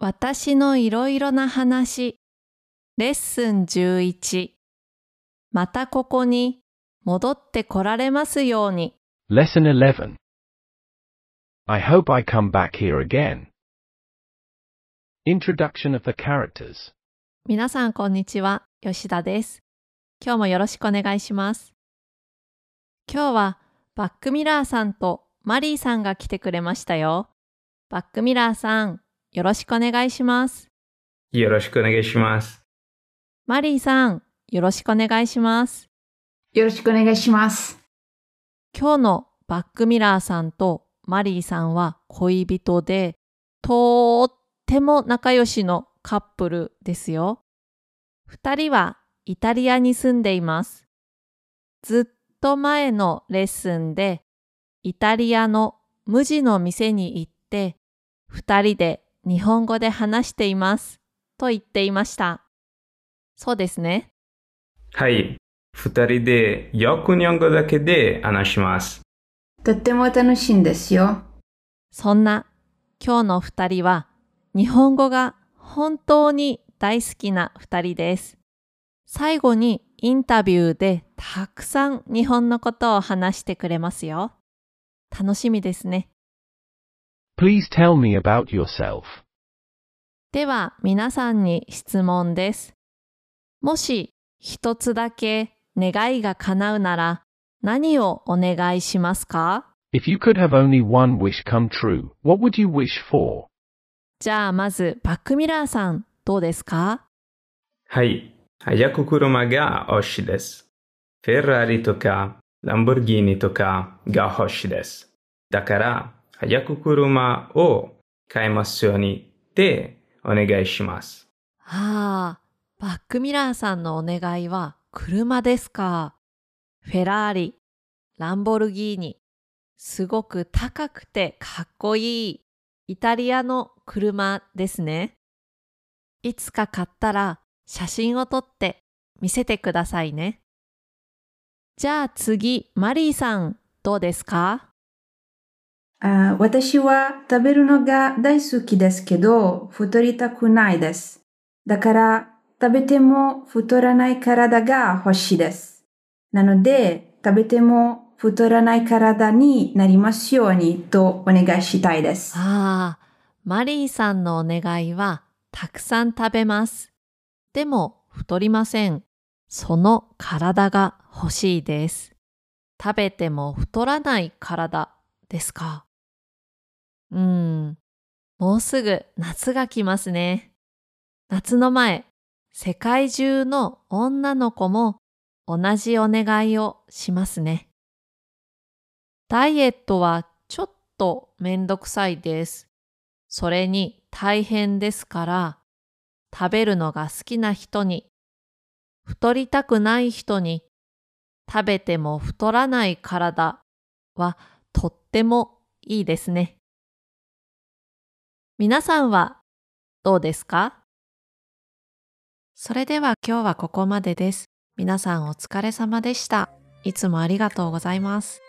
私のいろいろな話。レッスン11またここに戻ってこられますように。Lesson 11. I hope I come back here again. Introduction of the characters. 皆さんこんにちは。吉田です。今日もよろしくお願いします。今日はバックミラーさんとマリーさんが来てくれましたよ。バックミラーさんよろしくお願いしますよろしくお願いします。マリーさんよろしくお願いしますよろしくお願いします。今日のバックミラーさんとマリーさんは恋人で、とっても仲良しのカップルですよ。二人はイタリアに住んでいます。ずっと前のレッスンで、イタリアの無地の店に行って、二人で日本語で話しています。と言っていました。そうですね。はい。二人でよく日本語だけで話します。とっても楽しいんですよ。そんな今日の二人は日本語が本当に大好きな二人です。最後にインタビューでたくさん日本のことを話してくれますよ。楽しみですね。Please tell me about yourself. では皆さんに質問です。もし一つだけ願いが叶うなら何をお願いしますか？If you could have only one wish come true, what would you wish for? じゃあまずバックミラーさんどうですか？はい。早く車が欲しいです。フェラーリとか、ランボルギーニとかが欲しいです。だから、早く車を買いますようにってお願いします。ああ、バックミラーさんのお願いは車ですか？フェラーリ、ランボルギーニ、すごく高くてかっこいいイタリアの車ですね。いつか買ったら写真を撮って見せてくださいね。じゃあ次、マリーさん、どうですか？あ私は食べるのが大好きですけど、太りたくないです。だから、食べても太らない体が欲しいです。なので、食べても太らない体になりますようにとお願いしたいです。ああ、マリーさんのお願いはたくさん食べます。でも太りません。その体が欲しいです。食べても太らない体ですか？うん、もうすぐ夏が来ますね。夏の前、世界中の女の子も同じお願いをしますね。ダイエットはちょっとめんどくさいです。それに大変ですから、食べるのが好きな人に、太りたくない人に、食べても太らない体はとってもいいですね。皆さんはどうですか？それでは今日はここまでです。皆さんお疲れ様でした。いつもありがとうございます。